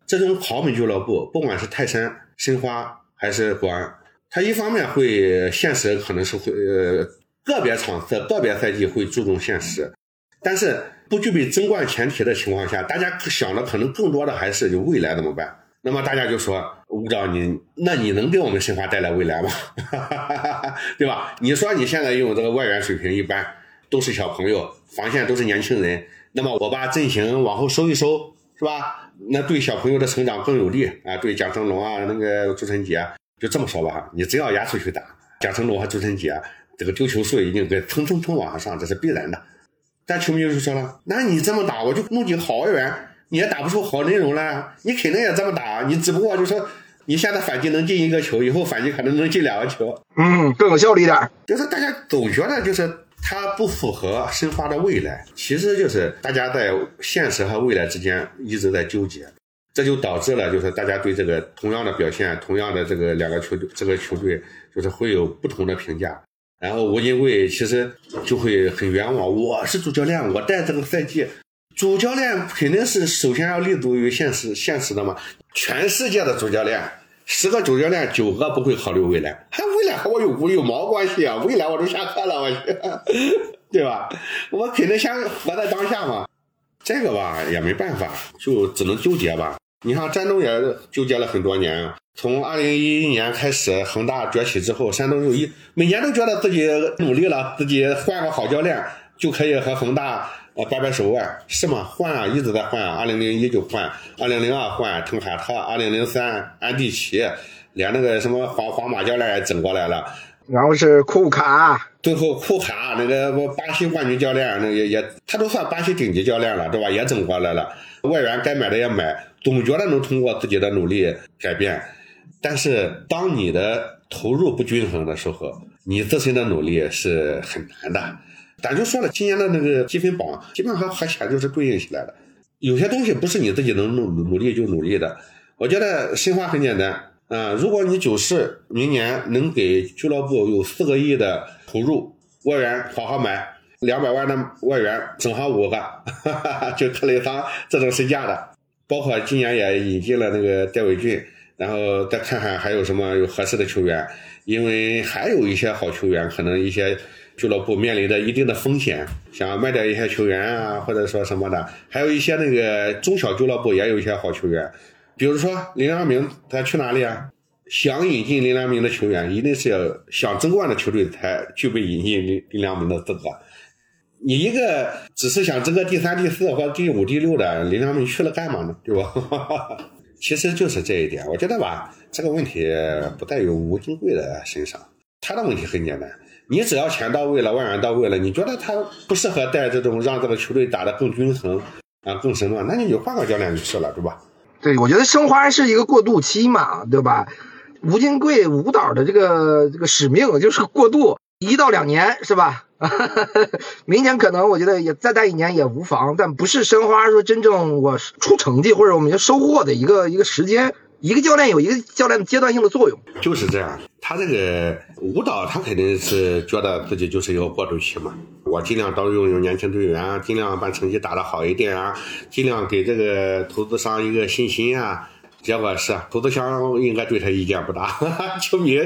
这种豪门俱乐部，不管是泰山、申花还是国安，他一方面会现实可能是会呃个别场次、个别赛季会注重现实，但是不具备争冠前提的情况下，大家想的可能更多的还是就未来怎么办。那么大家就说吴长，你那你能给我们申花带来未来吗？对吧？你说你现在用这个外援水平一般，都是小朋友，防线都是年轻人。那么我把阵型往后收一收，是吧？那对小朋友的成长更有利啊。对蒋成龙啊，那个朱晨杰，就这么说吧，你只要压出去打，蒋成龙和朱晨杰这个丢球数一定会蹭蹭蹭往上上，这是必然的。但球迷就说了，那你这么打，我就弄几个好外援。你也打不出好内容来，你肯定也这么打，你只不过就说你现在反击能进一个球，以后反击可能能进两个球，嗯，更有效率点。就是大家总觉得就是它不符合申花的未来，其实就是大家在现实和未来之间一直在纠结，这就导致了就是大家对这个同样的表现，同样的这个两个球队，这个球队就是会有不同的评价。然后吴金贵其实就会很冤枉，我是主教练，我带这个赛季。主教练肯定是首先要立足于现实现实的嘛。全世界的主教练，十个主教练九个不会考虑未来，还未来和我有有毛关系啊？未来我都下课了，我去 对吧？我肯定先活在当下嘛。这个吧也没办法，就只能纠结吧。你看山东也纠结了很多年，从二零一一年开始，恒大崛起之后，山东就一每年都觉得自己努力了，自己换个好教练就可以和恒大呃掰掰手腕，是吗？换啊，一直在换啊。二零零一就换，二零零二换滕海特，二零零三安蒂奇，连那个什么皇皇马教练也整过来了。然后是库卡，最后库卡那个巴西冠军教练，那也也他都算巴西顶级教练了，对吧？也整过来了，外援该买的也买，总觉得能通过自己的努力改变。但是当你的投入不均衡的时候，你自身的努力是很难的。咱就说了，今年的那个积分榜基本上和前就是对应起来的，有些东西不是你自己能努努力就努力的。我觉得申花很简单。啊，如果你九市明年能给俱乐部有四个亿的投入，外援好好买，两百万的外援整上五个，哈哈哈就克雷桑这种身价的，包括今年也引进了那个戴伟俊，然后再看看还有什么有合适的球员，因为还有一些好球员，可能一些俱乐部面临着一定的风险，想卖掉一些球员啊，或者说什么的，还有一些那个中小俱乐部也有一些好球员。比如说林良铭，他去哪里啊？想引进林良铭的球员，一定是要想争冠的球队才具备引进林林良铭的资格。你一个只是想争个第三、第四或者第五、第六的，林良铭去了干嘛呢？对吧？其实就是这一点。我觉得吧，这个问题不在于吴金贵的身上，他的问题很简单。你只要钱到位了，外援到位了，你觉得他不适合带这种让这个球队打得更均衡啊，更什么？那你就换个教练就是了，对吧？对，我觉得申花是一个过渡期嘛，对吧？吴金贵吴导的这个这个使命就是过渡一到两年，是吧？明年可能我觉得也再待一年也无妨，但不是申花说真正我出成绩或者我们要收获的一个一个时间。一个教练有一个教练的阶段性的作用，就是这样。他这个舞蹈，他肯定是觉得自己就是一个过渡期嘛。我尽量多用用年轻队员，尽量把成绩打得好一点啊，尽量给这个投资商一个信心啊。结果是投资商应该对他意见不大，球迷。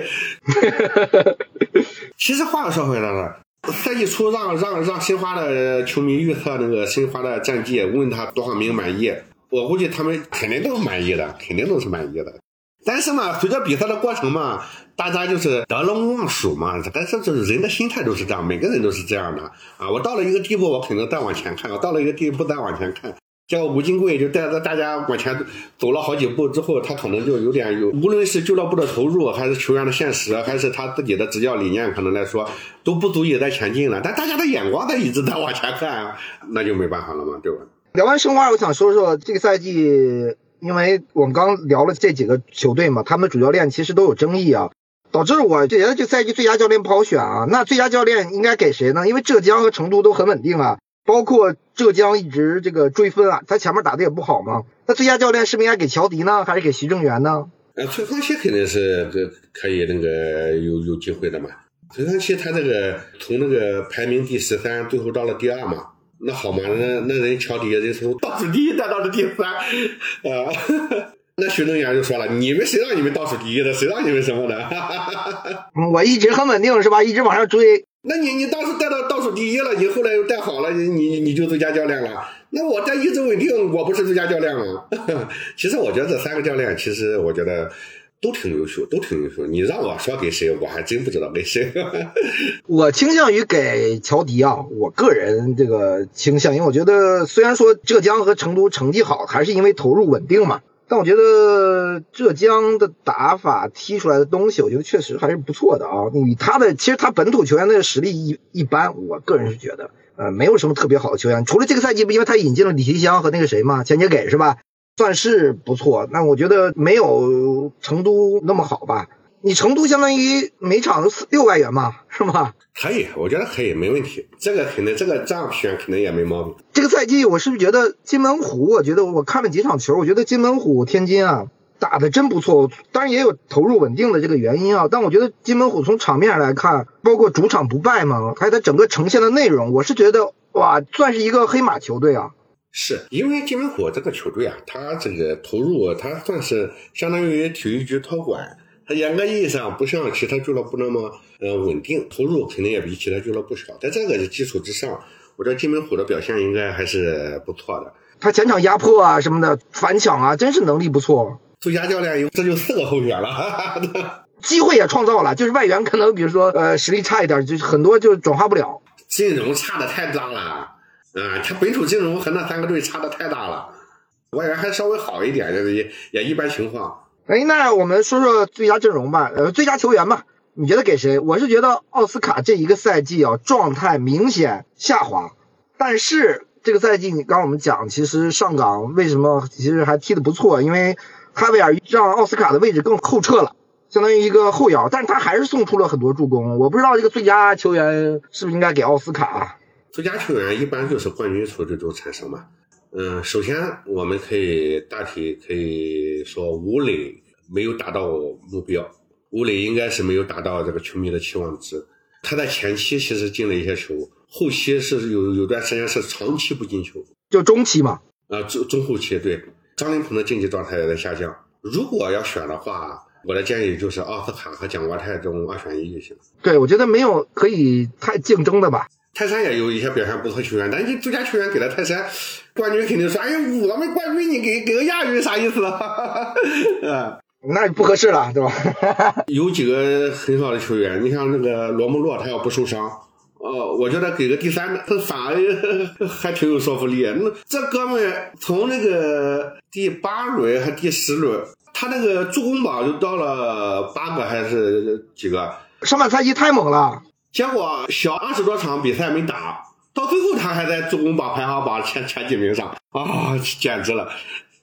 其实话又说回来了，赛季初让让让申花的球迷预测那个申花的战绩，问他多少名满意。我估计他们肯定都是满意的，肯定都是满意的。但是嘛，随着比赛的过程嘛，大家就是得陇望蜀嘛。但是就是人的心态都是这样，每个人都是这样的啊。我到了一个地步，我肯定再往前看；我到了一个地步，再往前看。结果吴金贵就带着大家往前走了好几步之后，他可能就有点有，无论是俱乐部的投入，还是球员的现实，还是他自己的执教理念，可能来说都不足以再前进了。但大家的眼光在一直在往前看，那就没办法了嘛，对吧？聊完申花，我想说说这个赛季，因为我们刚聊了这几个球队嘛，他们主教练其实都有争议啊，导致我觉得这赛季最佳教练不好选啊。那最佳教练应该给谁呢？因为浙江和成都都很稳定啊，包括浙江一直这个追分啊，他前面打的也不好嘛。那最佳教练是不是应该给乔迪呢，还是给徐正源呢？呃，崔康熙肯定是这可以那个有有机会的嘛。崔康熙他这个从那个排名第十三，最后到了第二嘛。那好嘛，那那人乔迪人从倒数第一再到了第三，啊，那徐正元就说了：“你们谁让你们倒数第一的？谁让你们什么的？” 我一直很稳定是吧？一直往上追。那你你当时带到倒数第一了，你后来又带好了，你你你就最佳教练了。那我带一直稳定，我不是最佳教练吗？其实我觉得这三个教练，其实我觉得。都挺优秀，都挺优秀。你让我说给谁，我还真不知道给谁。我倾向于给乔迪啊，我个人这个倾向，因为我觉得虽然说浙江和成都成绩好，还是因为投入稳定嘛。但我觉得浙江的打法踢出来的东西，我觉得确实还是不错的啊。以他的其实他本土球员的实力一一般，我个人是觉得呃没有什么特别好的球员。除了这个赛季不，因为他引进了李奇香和那个谁嘛，钱杰给是吧？算是不错，那我觉得没有成都那么好吧？你成都相当于每场四六万元嘛，是吗？可以，我觉得可以，没问题。这个肯定，这个这样选肯定也没毛病。这个赛季我是不是觉得金门虎？我觉得我看了几场球，我觉得金门虎天津啊打的真不错。当然也有投入稳定的这个原因啊，但我觉得金门虎从场面上来看，包括主场不败嘛，还有它整个呈现的内容，我是觉得哇，算是一个黑马球队啊。是因为金门虎这个球队啊，他这个投入，他算是相当于体育局托管，他严格意义上不像其他俱乐部那么呃稳定，投入肯定也比其他俱乐部少。在这个基础之上，我觉得金门虎的表现应该还是不错的。他前场压迫啊什么的，反抢啊，真是能力不错。最佳教练有这就四个候选了哈哈，机会也创造了，就是外援可能比如说呃实力差一点，就很多就转化不了。阵容差的太大了，啊、他本土阵容和那三个队差的太大了，外援还稍微好一点，就是也也一般情况。哎，那我们说说最佳阵容吧，呃，最佳球员吧，你觉得给谁？我是觉得奥斯卡这一个赛季啊，状态明显下滑，但是这个赛季你刚我们讲，其实上港为什么其实还踢得不错？因为哈维尔让奥斯卡的位置更后撤了，相当于一个后腰，但是他还是送出了很多助攻。我不知道这个最佳球员是不是应该给奥斯卡啊？最佳球员一般就是冠军球队中产生嘛。嗯，首先我们可以大体可以说吴磊没有达到目标，吴磊应该是没有达到这个球迷的期望值。他在前期其实进了一些球，后期是有有段时间是长期不进球，就中期嘛。啊，中中后期对张琳芃的竞技状态也在下降。如果要选的话，我的建议就是奥斯卡和蒋国泰这种二选一就行。对，我觉得没有可以太竞争的吧。泰山也有一些表现不错球员，但你最佳球员给了泰山，冠军肯定说：“哎呀，我们冠军你给给个亚军啥意思？”啊，那不合适了，对吧？有几个很好的球员，你像那个罗穆洛，他要不受伤，呃，我觉得给个第三的，他反而 还挺有说服力。那这哥们从那个第八轮还第十轮，他那个助攻榜就到了八个还是几个？上半赛季太猛了。结果小二十多场比赛没打，到最后他还在助攻榜排行榜前前几名上啊，简直了！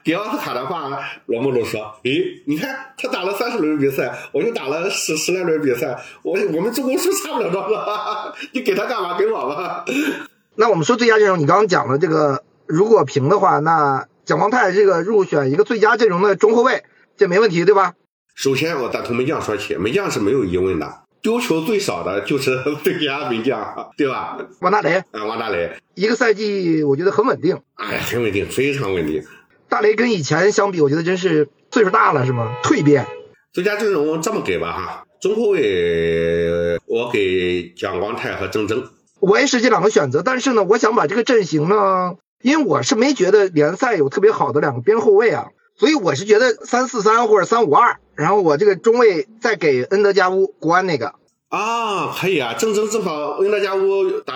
给奥斯卡的话，罗穆罗说：“诶，你看他打了三十轮比赛，我就打了十十来轮比赛，我我们助攻数差不了多少，你给他干嘛？给我吧。”那我们说最佳阵容，你刚刚讲了这个，如果平的话，那蒋光太这个入选一个最佳阵容的中后卫，这没问题，对吧？首先，我打从门将说起，门将是没有疑问的。丢球最少的就是最佳门将，对吧？王大雷，啊，王大雷，一个赛季我觉得很稳定，哎，很稳定，非常稳定。大雷跟以前相比，我觉得真是岁数大了，是吗？蜕变。最佳阵容这么给吧，哈，中后卫我给蒋光太和郑铮。我也是这两个选择，但是呢，我想把这个阵型呢，因为我是没觉得联赛有特别好的两个边后卫啊，所以我是觉得三四三或者三五二。然后我这个中卫再给恩德加乌国安那个啊，可以啊，郑铮正好恩德加乌打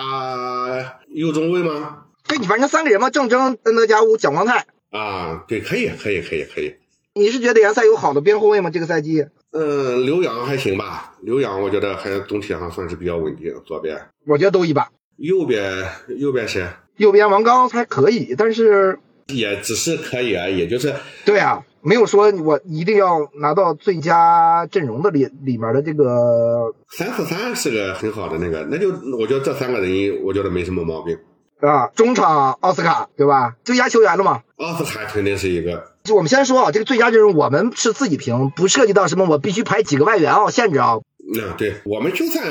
右中卫吗？对，你反正三个人嘛，郑铮、恩德加乌、蒋光太啊，对，可以，可以，可以，可以。你是觉得联赛有好的边后卫吗？这个赛季？嗯，刘洋还行吧，刘洋我觉得还总体上算是比较稳定。左边，我觉得都一般。右边，右边谁？右边王刚还可以，但是也只是可以而已，就是对啊。没有说我一定要拿到最佳阵容的里里面的这个三四三是个很好的那个，那就我觉得这三个人我觉得没什么毛病啊。中场奥斯卡对吧？最佳球员了嘛？奥斯卡肯定是一个。就我们先说啊，这个最佳阵容我们是自己评，不涉及到什么我必须排几个外援啊限制啊。那对我们就算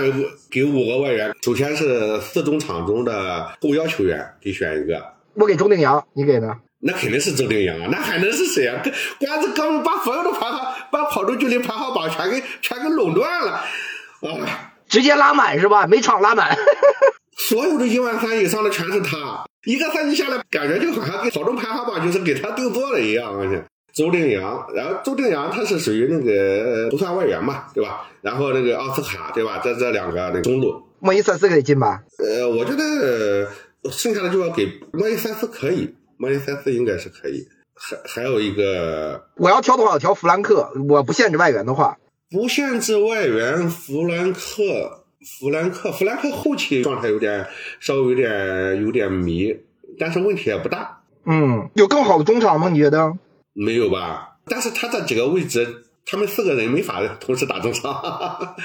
给五个外援，首先是四中场中的后腰球员得选一个。我给钟定阳，你给呢？那肯定是周定洋啊，那还能是谁啊？关子刚把所有的排行，把跑动距离排行榜全给全给垄断了，啊！直接拉满是吧？每场拉满，所有的一万三以上的全是他。一个赛季下来，感觉就好像给跑动排行榜就是给他定做了一样。而且周定洋，然后周定洋他是属于那个不算外援嘛，对吧？然后那个奥斯卡，对吧？这这两个那个中路，莫伊塞斯给进吧？呃，我觉得剩下的就要给莫伊塞斯可以。莫里塞斯应该是可以，还还有一个，我要挑的话，我挑弗兰克。我不限制外援的话，不限制外援，弗兰克，弗兰克，弗兰克后期状态有点稍微有点有点迷，但是问题也不大。嗯，有更好的中场吗？你觉得？没有吧？但是他这几个位置，他们四个人没法同时打中场。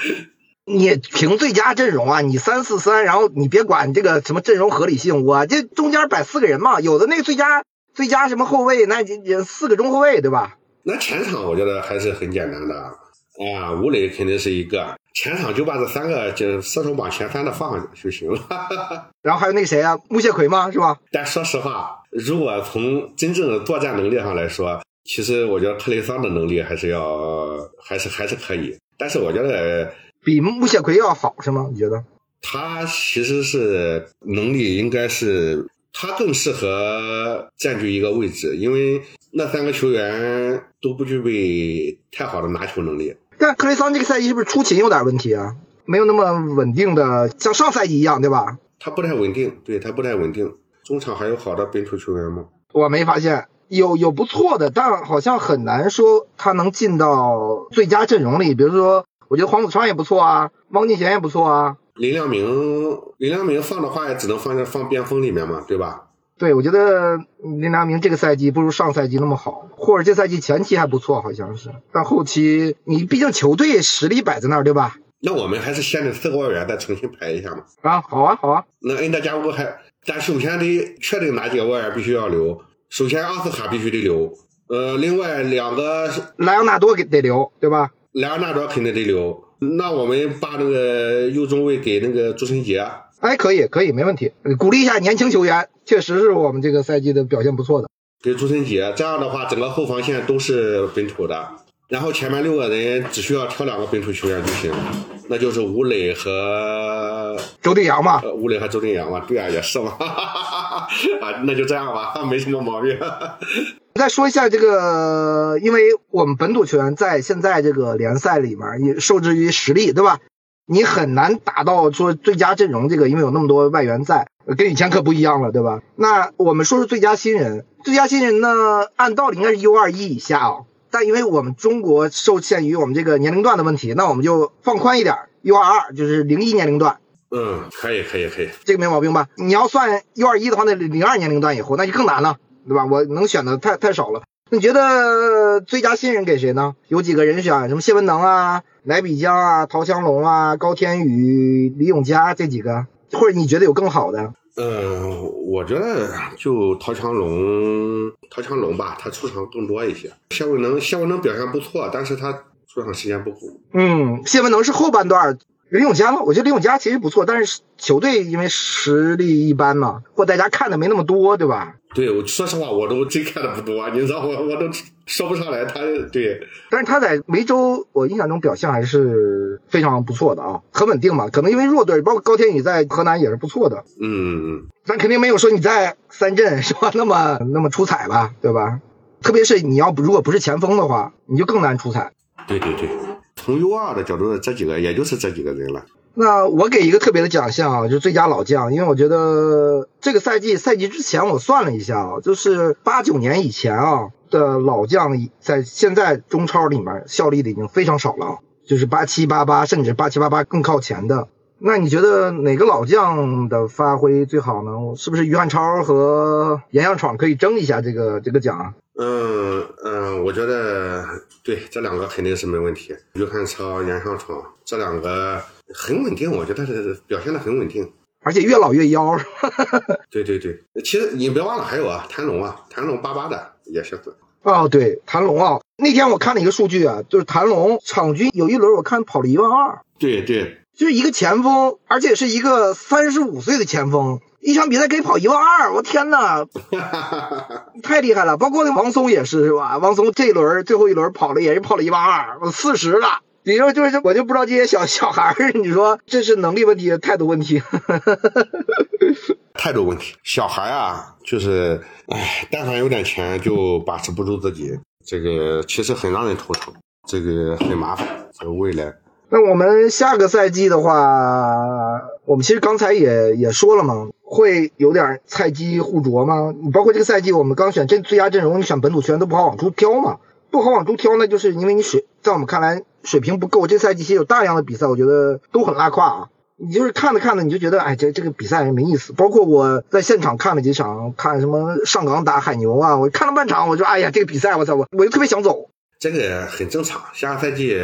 你凭最佳阵容啊，你三四三，然后你别管这个什么阵容合理性，我这中间摆四个人嘛，有的那个最佳最佳什么后卫，那也四个中后卫对吧？那前场我觉得还是很简单的啊，吴磊肯定是一个，前场就把这三个就射手榜前三的放上就行了。然后还有那个谁啊，穆谢奎吗？是吧？但说实话，如果从真正的作战能力上来说，其实我觉得特雷桑的能力还是要还是还是可以，但是我觉得。比穆谢奎要好是吗？你觉得？他其实是能力应该是他更适合占据一个位置，因为那三个球员都不具备太好的拿球能力。但克雷桑这个赛季是不是出勤有点问题啊？没有那么稳定的，像上赛季一样，对吧？他不太稳定，对他不太稳定。中场还有好的本土球员吗？我没发现，有有不错的，但好像很难说他能进到最佳阵容里。比如说，我觉得黄子川也不错啊，汪俊贤也不错啊。林良铭，林良铭放的话也只能放在放边锋里面嘛，对吧？对，我觉得林良铭这个赛季不如上赛季那么好，或者这赛季前期还不错，好像是，但后期你毕竟球队实力摆在那儿，对吧？那我们还是限定四个外援再重新排一下嘛。啊，好啊，好啊。那恩德加乌还，但首先得确定哪几个外援必须要留。首先奥斯卡必须得留，呃，另外两个莱昂纳多给得留，对吧？莱昂纳多肯定得留。那我们把那个右中卫给那个朱晨杰。哎，可以，可以，没问题。鼓励一下年轻球员，确实是我们这个赛季的表现不错的。给朱晨杰，这样的话，整个后防线都是本土的，然后前面六个人只需要挑两个本土球员就行，那就是吴磊和周定洋嘛。吴磊和周定洋嘛，对啊，也是嘛。啊，那就这样吧，没什么毛病。再说一下这个，因为我们本土球员在现在这个联赛里面也受制于实力，对吧？你很难达到说最佳阵容这个，因为有那么多外援在，跟以前可不一样了，对吧？那我们说说最佳新人，最佳新人呢，按道理应该是 U 二一以下哦，但因为我们中国受限于我们这个年龄段的问题，那我们就放宽一点，U 二二就是零一年龄段。嗯，可以，可以，可以，这个没毛病吧？你要算 U 二一的话，那零二年龄段以后那就更难了，对吧？我能选的太太少了。你觉得最佳新人给谁呢？有几个人选，什么谢文能啊、乃比江啊、陶强龙啊、高天宇、李永嘉这几个，或者你觉得有更好的？嗯，我觉得就陶强龙，陶强龙吧，他出场更多一些。谢文能，谢文能表现不错，但是他出场时间不够。嗯，谢文能是后半段。李永嘉嘛，我觉得李永嘉其实不错，但是球队因为实力一般嘛，或大家看的没那么多，对吧？对，我说实话，我都真看的不多，你知道我我都说不上来他对。但是他在梅州，我印象中表现还是非常不错的啊，很稳定嘛。可能因为弱队，包括高天宇在河南也是不错的。嗯嗯嗯。咱肯定没有说你在三镇是吧？那么那么出彩吧，对吧？特别是你要不如果不是前锋的话，你就更难出彩。对对对。从 U 二的角度，这几个也就是这几个人了。那我给一个特别的奖项啊，就最佳老将，因为我觉得这个赛季赛季之前我算了一下啊，就是八九年以前啊的老将，在现在中超里面效力的已经非常少了，就是八七八八，甚至八七八八更靠前的。那你觉得哪个老将的发挥最好呢？是不是于汉超和严向闯可以争一下这个这个奖啊？嗯嗯，我觉得对这两个肯定是没问题。于汉超、严向闯这两个很稳定，我觉得是表现的很稳定，而且越老越妖。对对对，其实你别忘了还有啊，谭龙啊，谭龙八八的也是。哦，对，谭龙啊，那天我看了一个数据啊，就是谭龙场均有一轮我看跑了一万二。对对，就是一个前锋，而且是一个三十五岁的前锋。一场比赛可以跑一万二，我天哪，太厉害了！包括那王松也是，是吧？王松这一轮最后一轮跑了，也是跑了一万二，我四十了。你说就是我就不知道这些小小孩儿，你说这是能力问题，态度问题？态度问题，小孩啊，就是哎，但凡有点钱就把持不住自己，这个其实很让人头疼，这个很麻烦，这个未来。那我们下个赛季的话，我们其实刚才也也说了嘛，会有点菜鸡互啄吗？你包括这个赛季，我们刚选这最佳阵容，你选本土球员都不好往出挑嘛，不好往出挑，那就是因为你水，在我们看来水平不够。这赛季其实有大量的比赛，我觉得都很拉胯啊。你就是看着看着，你就觉得，哎，这这个比赛没意思。包括我在现场看了几场，看什么上港打海牛啊，我看了半场，我就，哎呀，这个比赛，我操，我我就特别想走。这个很正常，下个赛季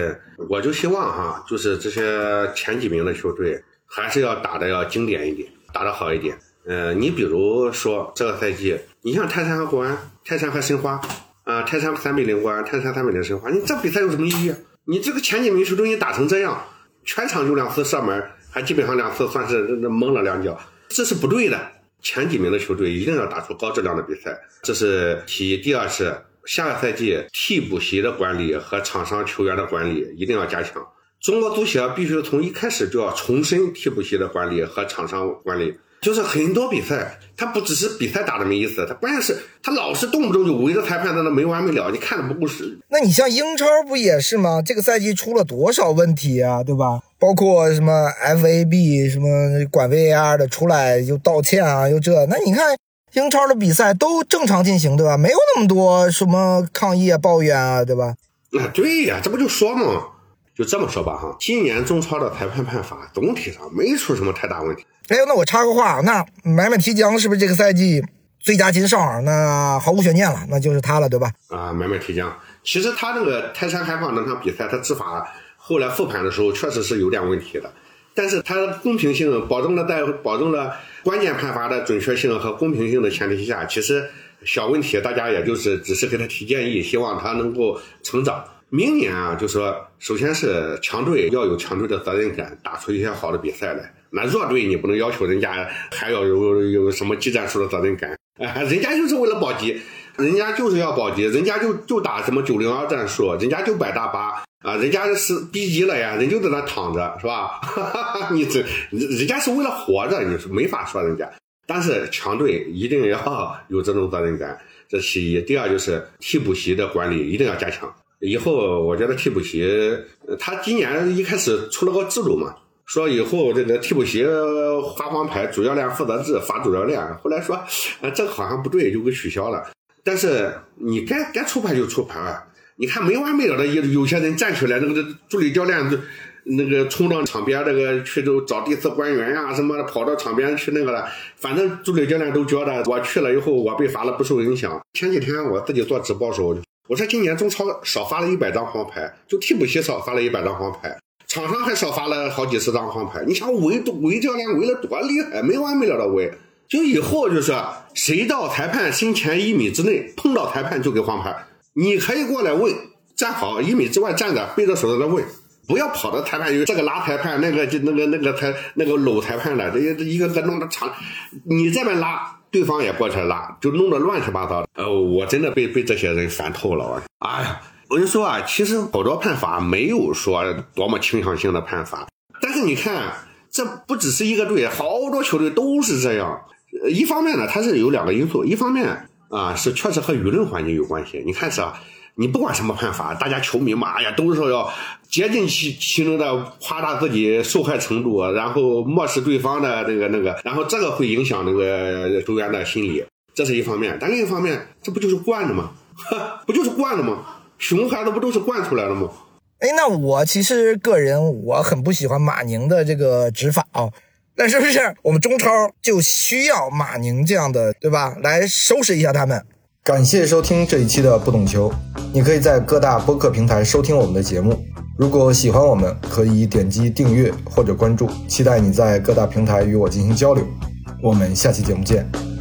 我就希望哈，就是这些前几名的球队还是要打的要经典一点，打的好一点。呃，你比如说这个赛季，你像泰山和国安，泰山和申花，啊，泰山三比零国安，泰山三比零申花，你这比赛有什么意义？你这个前几名球队你打成这样，全场就两次射门，还基本上两次算是蒙了两脚，这是不对的。前几名的球队一定要打出高质量的比赛，这是其一。第二是。下个赛季替补席的管理和场上球员的管理一定要加强。中国足协必须从一开始就要重申替补席的管理和场上管理。就是很多比赛，他不只是比赛打的没意思，他关键是他老是动不动就围着裁判在那没完没了，你看的不够使。那你像英超不也是吗？这个赛季出了多少问题啊，对吧？包括什么 FAB 什么管 VAR 的出来又道歉啊，又这，那你看英超的比赛都正常进行，对吧？没有那么多什么抗议啊、抱怨啊，对吧？那，对呀，这不就说嘛，就这么说吧哈。今年中超的裁判判罚总体上没出什么太大问题。哎，那我插个话，那买买提江是不是这个赛季最佳金哨？那毫无悬念了，那就是他了，对吧？啊，买买提江，其实他那个泰山海港那场比赛，他执法后来复盘的时候确实是有点问题的，但是他公平性保证了在保证了关键判罚的准确性和公平性的前提下，其实小问题大家也就是只是给他提建议，希望他能够成长。明年啊，就说首先是强队要有强队的责任感，打出一些好的比赛来。那弱队你不能要求人家还要有有什么技战术的责任感啊？人家就是为了保级，人家就是要保级，人家就就打什么九零二战术，人家就摆大巴啊，人家是逼急了呀，人就在那躺着，是吧？你这人人家是为了活着，你是没法说人家。但是强队一定要 有这种责任感，这其一。第二就是替补席的管理一定要加强。以后我觉得替补席，他今年一开始出了个制度嘛。说以后这个替补席发黄牌，主教练负责制，罚主教练。后来说，呃，这个好像不对，就给取消了。但是你该该出牌就出牌！你看没完没了的，有有些人站起来，那个助理教练就那个冲到场边，那个去都找第四官员呀什么的，跑到场边去那个了。反正助理教练都觉得我去了以后，我被罚了不受影响。前几天我自己做直播时候，我说今年中超少发了一百张黄牌，就替补席少发了一百张黄牌。场上还少发了好几十张黄牌，你想围围教练围了多厉害，没完没了的围。就以后就是谁到裁判身前一米之内碰到裁判就给黄牌，你可以过来问，站好一米之外站着，背着手在那问，不要跑到裁判有这个拉裁判，那个就那个那个裁那个搂裁判的，这一个个弄得长，你这边拉，对方也过去拉，就弄得乱七八糟的。呃，我真的被被这些人烦透了，我，哎呀。我跟你说啊，其实好多判罚没有说多么倾向性的判罚，但是你看，这不只是一个队，好多球队都是这样。一方面呢，它是有两个因素，一方面啊是确实和舆论环境有关系。你看是啊，你不管什么判罚，大家球迷嘛，哎呀，都是说要竭尽其其能的夸大自己受害程度，然后漠视对方的那个那个，然后这个会影响那个球员的心理，这是一方面。但另一方面，这不就是惯的吗？不就是惯的吗？熊孩子不都是惯出来的吗？哎，那我其实个人我很不喜欢马宁的这个执法啊，但是不是我们中超就需要马宁这样的，对吧？来收拾一下他们。感谢收听这一期的不懂球，你可以在各大播客平台收听我们的节目。如果喜欢我们，可以点击订阅或者关注，期待你在各大平台与我进行交流。我们下期节目见。